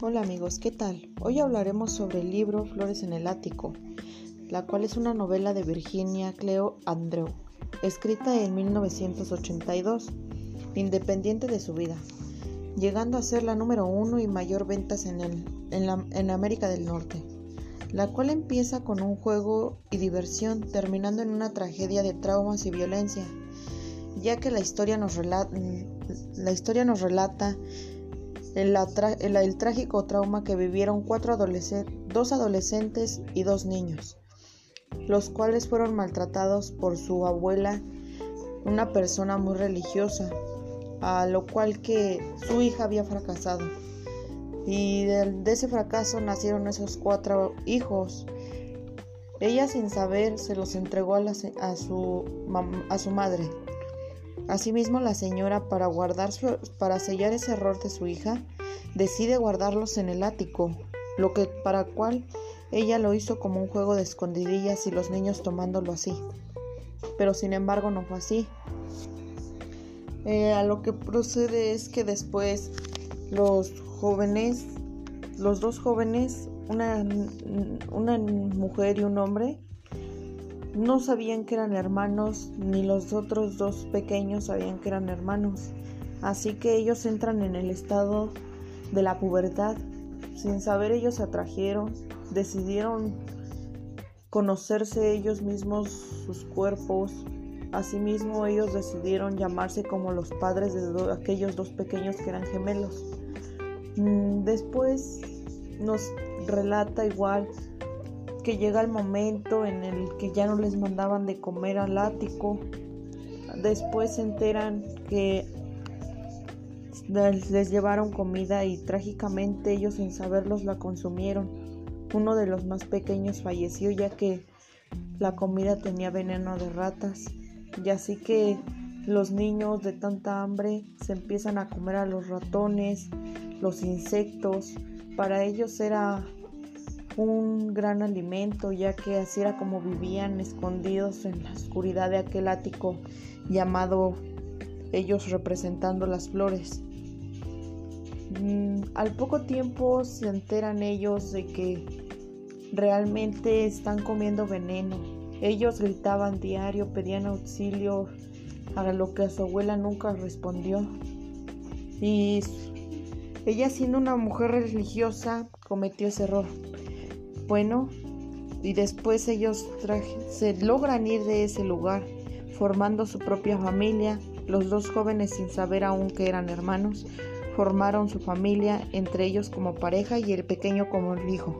Hola amigos, ¿qué tal? Hoy hablaremos sobre el libro Flores en el Ático, la cual es una novela de Virginia Cleo Andrew, escrita en 1982, independiente de su vida, llegando a ser la número uno y mayor ventas en, en América del Norte, la cual empieza con un juego y diversión, terminando en una tragedia de traumas y violencia, ya que la historia nos relata, la historia nos relata el, trágico trauma que vivieron cuatro dos adolescentes y dos niños, los cuales fueron maltratados por su abuela, una persona muy religiosa, a lo cual que su hija había fracasado. Y de, ese fracaso nacieron esos cuatro hijos. Ella sin saber se los entregó a, su madre. Asimismo, la señora, para, guardar para sellar ese error de su hija, decide guardarlos en el ático, lo que para cual ella lo hizo como un juego de escondidillas y los niños tomándolo así. Pero sin embargo no fue así. Eh, a lo que procede es que después los jóvenes, los dos jóvenes, una, una mujer y un hombre, no sabían que eran hermanos, ni los otros dos pequeños sabían que eran hermanos. Así que ellos entran en el estado de la pubertad. Sin saber ellos se atrajeron, decidieron conocerse ellos mismos, sus cuerpos. Asimismo ellos decidieron llamarse como los padres de aquellos dos pequeños que eran gemelos. Mm, después nos relata igual llega el momento en el que ya no les mandaban de comer al ático. Después se enteran que les llevaron comida y trágicamente ellos sin saberlos la consumieron. Uno de los más pequeños falleció ya que la comida tenía veneno de ratas. Y así que los niños de tanta hambre se empiezan a comer a los ratones, los insectos. Para ellos era un gran alimento, ya que así era como vivían escondidos en la oscuridad de aquel ático llamado ellos representando las flores. Mm, al poco tiempo se enteran ellos de que realmente están comiendo veneno. Ellos gritaban diario, pedían auxilio, a lo que su abuela nunca respondió. Y ella siendo una mujer religiosa cometió ese error. Bueno, y después ellos se logran ir de ese lugar, formando su propia familia. Los dos jóvenes, sin saber aún que eran hermanos, formaron su familia, entre ellos como pareja y el pequeño como el hijo.